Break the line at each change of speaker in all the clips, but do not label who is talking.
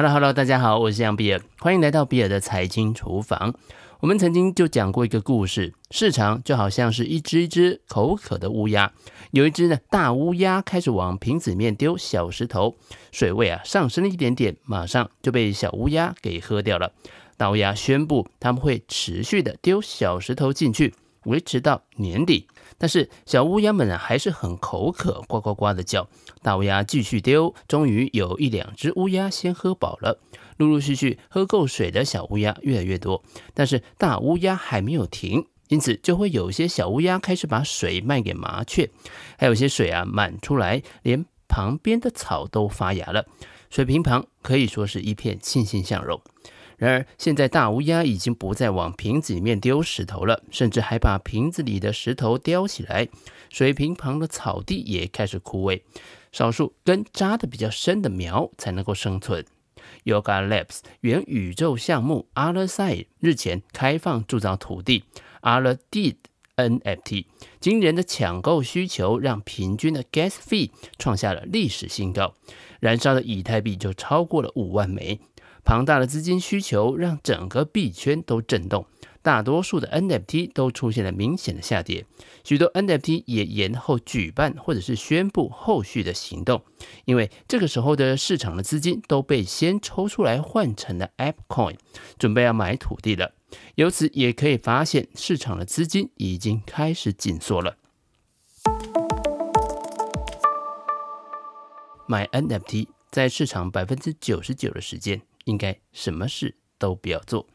Hello，Hello，大家好，我是杨比尔，欢迎来到比尔的财经厨房。我们曾经就讲过一个故事，市场就好像是一只一只口渴的乌鸦，有一只呢大乌鸦开始往瓶子里面丢小石头，水位啊上升了一点点，马上就被小乌鸦给喝掉了。大乌鸦宣布他们会持续的丢小石头进去，维持到年底。但是小乌鸦们呢还是很口渴，呱呱呱的叫。大乌鸦继续丢，终于有一两只乌鸦先喝饱了。陆陆续续喝够水的小乌鸦越来越多，但是大乌鸦还没有停，因此就会有些小乌鸦开始把水卖给麻雀，还有些水啊满出来，连旁边的草都发芽了。水瓶旁可以说是一片欣欣向荣。然而，现在大乌鸦已经不再往瓶子里面丢石头了，甚至还把瓶子里的石头叼起来。水瓶旁的草地也开始枯萎，少数根扎得比较深的苗才能够生存。Yuga Labs 原宇宙项目 Otherside 日前开放铸造土地 Otherdeed NFT，惊人的抢购需求让平均的 Gas Fee 创下了历史新高，燃烧的以太币就超过了五万枚。庞大的资金需求让整个币圈都震动，大多数的 NFT 都出现了明显的下跌，许多 NFT 也延后举办或者是宣布后续的行动，因为这个时候的市场的资金都被先抽出来换成了 App Coin，准备要买土地了。由此也可以发现，市场的资金已经开始紧缩了。买 NFT 在市场百分之九十九的时间。应该什么事都不要做。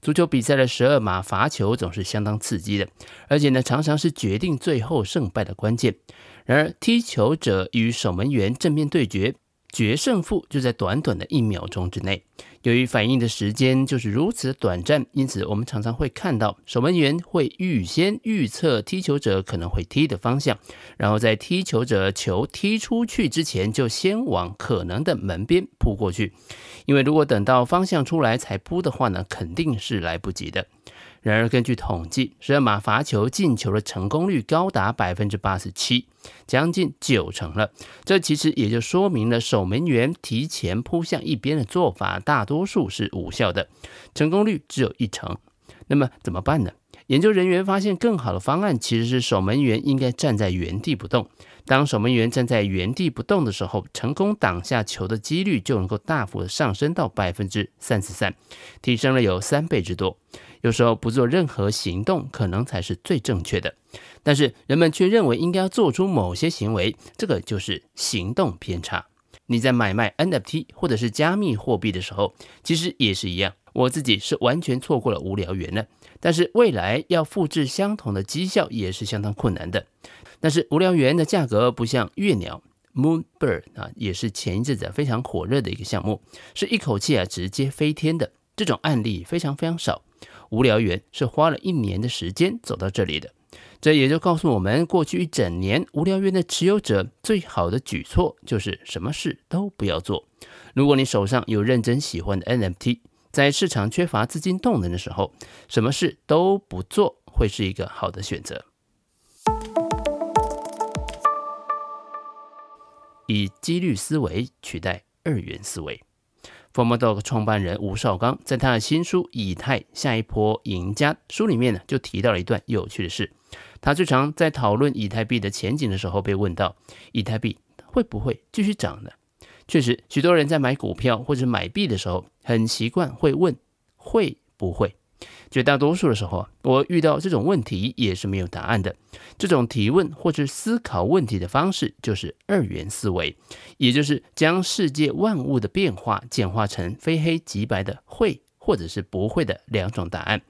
足球比赛的十二码罚球总是相当刺激的，而且呢，常常是决定最后胜败的关键。然而，踢球者与守门员正面对决。决胜负就在短短的一秒钟之内。由于反应的时间就是如此短暂，因此我们常常会看到守门员会预先预测踢球者可能会踢的方向，然后在踢球者球踢出去之前，就先往可能的门边扑过去。因为如果等到方向出来才扑的话呢，肯定是来不及的。然而，根据统计，十二码罚球进球的成功率高达百分之八十七，将近九成了。这其实也就说明了守门员提前扑向一边的做法，大多数是无效的，成功率只有一成。那么怎么办呢？研究人员发现，更好的方案其实是守门员应该站在原地不动。当守门员站在原地不动的时候，成功挡下球的几率就能够大幅的上升到百分之三十三，提升了有三倍之多。有时候不做任何行动，可能才是最正确的。但是人们却认为应该要做出某些行为，这个就是行动偏差。你在买卖 NFT 或者是加密货币的时候，其实也是一样。我自己是完全错过了无聊猿了，但是未来要复制相同的绩效也是相当困难的。但是无聊猿的价格不像月鸟 Moonbird 啊，也是前一阵子非常火热的一个项目，是一口气啊直接飞天的。这种案例非常非常少。无聊猿是花了一年的时间走到这里的，这也就告诉我们，过去一整年无聊猿的持有者最好的举措就是什么事都不要做。如果你手上有认真喜欢的 NFT，在市场缺乏资金动能的时候，什么事都不做会是一个好的选择。以几率思维取代二元思维。Forma Dog 创办人吴绍刚在他的新书《以太下一波赢家》书里面呢，就提到了一段有趣的事。他最常在讨论以太币的前景的时候，被问到以太币会不会继续涨呢？确实，许多人在买股票或者买币的时候，很习惯会问会不会。绝大多数的时候，我遇到这种问题也是没有答案的。这种提问或者思考问题的方式，就是二元思维，也就是将世界万物的变化简化成非黑即白的会或者是不会的两种答案。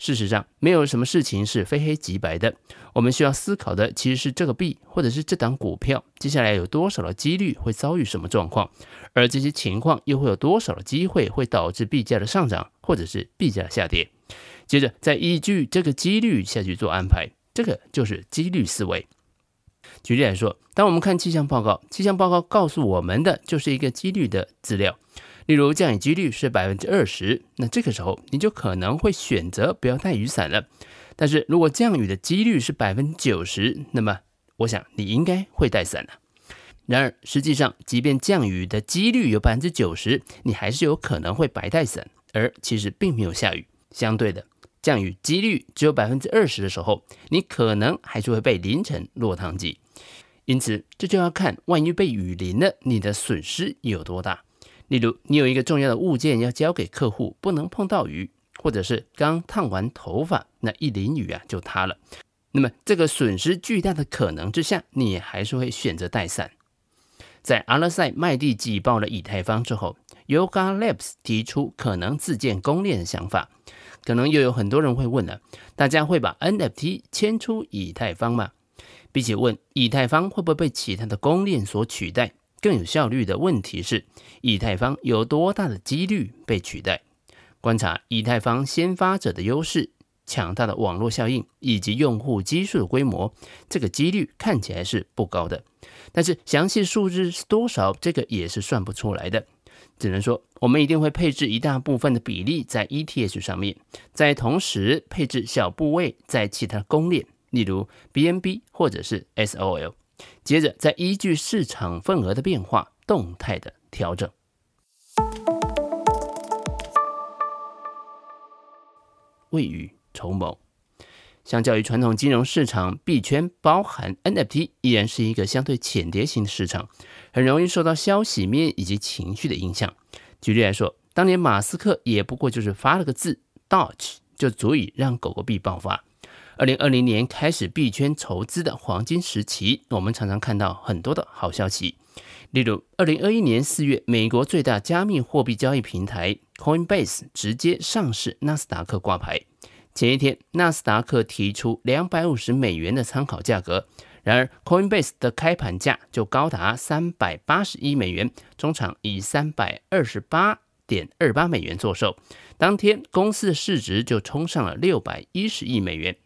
事实上，没有什么事情是非黑即白的。我们需要思考的其实是这个币或者是这档股票接下来有多少的几率会遭遇什么状况，而这些情况又会有多少的机会会导致币价的上涨或者是币价的下跌。接着再依据这个几率下去做安排，这个就是几率思维。举例来说，当我们看气象报告，气象报告告诉我们的就是一个几率的资料。例如降雨几率是百分之二十，那这个时候你就可能会选择不要带雨伞了。但是如果降雨的几率是百分之九十，那么我想你应该会带伞了。然而，实际上，即便降雨的几率有百分之九十，你还是有可能会白带伞，而其实并没有下雨。相对的，降雨几率只有百分之二十的时候，你可能还是会被淋成落汤鸡。因此，这就要看万一被雨淋了，你的损失有多大。例如，你有一个重要的物件要交给客户，不能碰到雨，或者是刚烫完头发，那一淋雨啊就塌了。那么，这个损失巨大的可能之下，你还是会选择带伞。在阿勒赛麦地挤爆了以太坊之后，Yuga Labs 提出可能自建公链的想法。可能又有很多人会问了：大家会把 NFT 迁出以太坊吗？比起问以太坊会不会被其他的公链所取代，更有效率的问题是：以太坊有多大的几率被取代？观察以太坊先发者的优势、强大的网络效应以及用户基数的规模，这个几率看起来是不高的。但是详细数字是多少，这个也是算不出来的。只能说，我们一定会配置一大部分的比例在 ETH 上面，在同时配置小部位在其他公链，例如 BNB 或者是 SOL。接着再依据市场份额的变化，动态的调整。未雨筹谋。相较于传统金融市场，币圈包含 NFT 依然是一个相对浅碟型的市场，很容易受到消息面以及情绪的影响。举例来说，当年马斯克也不过就是发了个字 “Doge”，就足以让狗狗币爆发。二零二零年开始币圈筹资的黄金时期，我们常常看到很多的好消息，例如二零二一年四月，美国最大加密货币交易平台 Coinbase 直接上市纳斯达克挂牌。前一天，纳斯达克提出两百五十美元的参考价格，然而 Coinbase 的开盘价就高达三百八十一美元，中场以三百二十八点二八美元作售。当天，公司的市值就冲上了六百一十亿美元。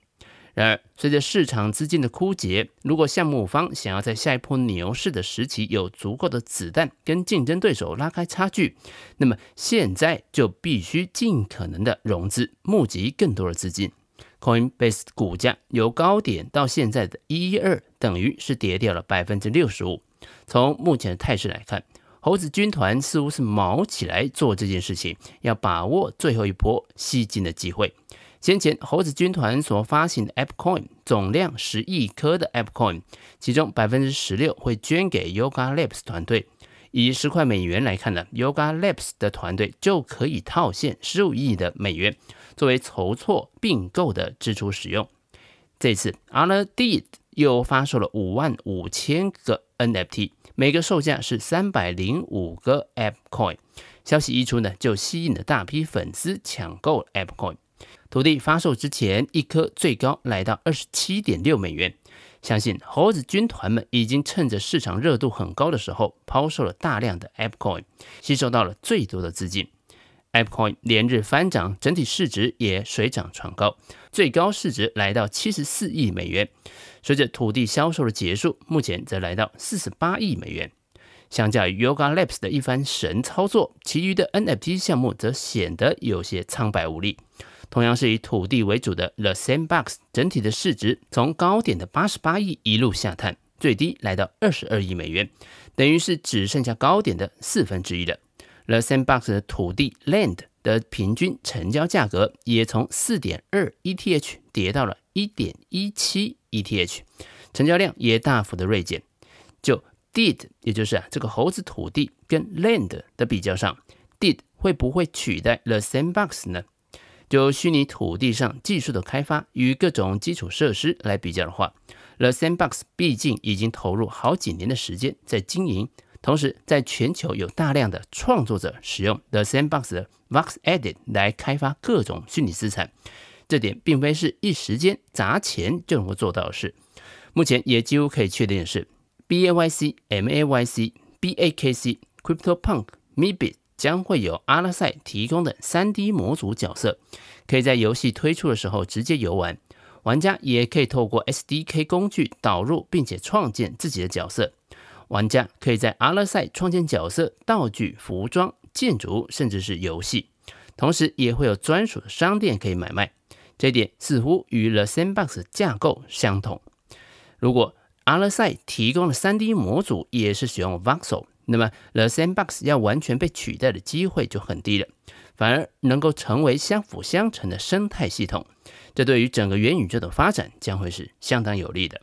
然而，随着市场资金的枯竭，如果项目方想要在下一波牛市的时期有足够的子弹跟竞争对手拉开差距，那么现在就必须尽可能的融资，募集更多的资金。Coinbase 股价由高点到现在的一一二，等于是跌掉了百分之六十五。从目前的态势来看，猴子军团似乎是卯起来做这件事情，要把握最后一波吸金的机会。先前猴子军团所发行的 App Coin 总量十亿颗的 App Coin，其中百分之十六会捐给 Yoga Labs 团队。以十块美元来看呢，Yoga Labs 的团队就可以套现十五亿的美元，作为筹措并购的支出使用。这次 Aldeed 又发售了五万五千个 NFT，每个售价是三百零五个 App Coin。消息一出呢，就吸引了大批粉丝抢购 App Coin。土地发售之前，一颗最高来到二十七点六美元。相信猴子军团们已经趁着市场热度很高的时候，抛售了大量的 ApeCoin，吸收到了最多的资金。ApeCoin 连日翻涨，整体市值也水涨船高，最高市值来到七十四亿美元。随着土地销售的结束，目前则来到四十八亿美元。相较于 Yuga Labs 的一番神操作，其余的 NFT 项目则显得有些苍白无力。同样是以土地为主的 The Sandbox，整体的市值从高点的八十八亿一路下探，最低来到二十二亿美元，等于是只剩下高点的四分之一了。The Sandbox 的土地 Land 的平均成交价格也从四点二 ETH 跌到了一点一七 ETH，成交量也大幅的锐减。就 Did 也就是啊这个猴子土地跟 Land 的比较上，Did 会不会取代 The Sandbox 呢？就虚拟土地上技术的开发与各种基础设施来比较的话，The Sandbox 毕竟已经投入好几年的时间在经营，同时在全球有大量的创作者使用 The Sandbox 的 VoxEdit 来开发各种虚拟资产，这点并非是一时间砸钱就能够做到的事。目前也几乎可以确定的是，BAYC、MAYC、BAKC、CryptoPunk、Meebit。将会有阿勒赛提供的 3D 模组角色，可以在游戏推出的时候直接游玩。玩家也可以透过 SDK 工具导入，并且创建自己的角色。玩家可以在阿勒赛创建角色、道具、服装、建筑，甚至是游戏。同时，也会有专属的商店可以买卖。这点似乎与 The Sandbox 架构相同。如果 Otherside 提供的 3D 模组也是使用 Voxel，那么 The Sandbox 要完全被取代的机会就很低了，反而能够成为相辅相成的生态系统，这对于整个元宇宙的发展将会是相当有利的。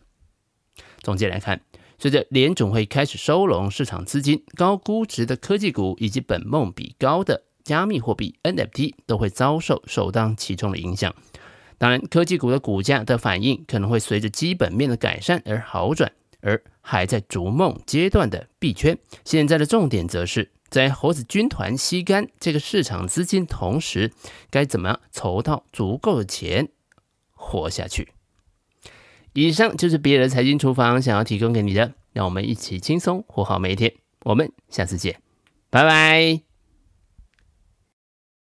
总结来看，随着联总会开始收拢市场资金，高估值的科技股以及本梦比高的加密货币 NFT 都会遭受首当其冲的影响。当然，科技股的股价的反应可能会随着基本面的改善而好转，而还在逐梦阶段的币圈，现在的重点则是在猴子军团吸干这个市场资金同时，该怎么样筹到足够的钱活下去。以上就是别的财经厨房想要提供给你的，让我们一起轻松活好每一天。我们下次见，拜拜。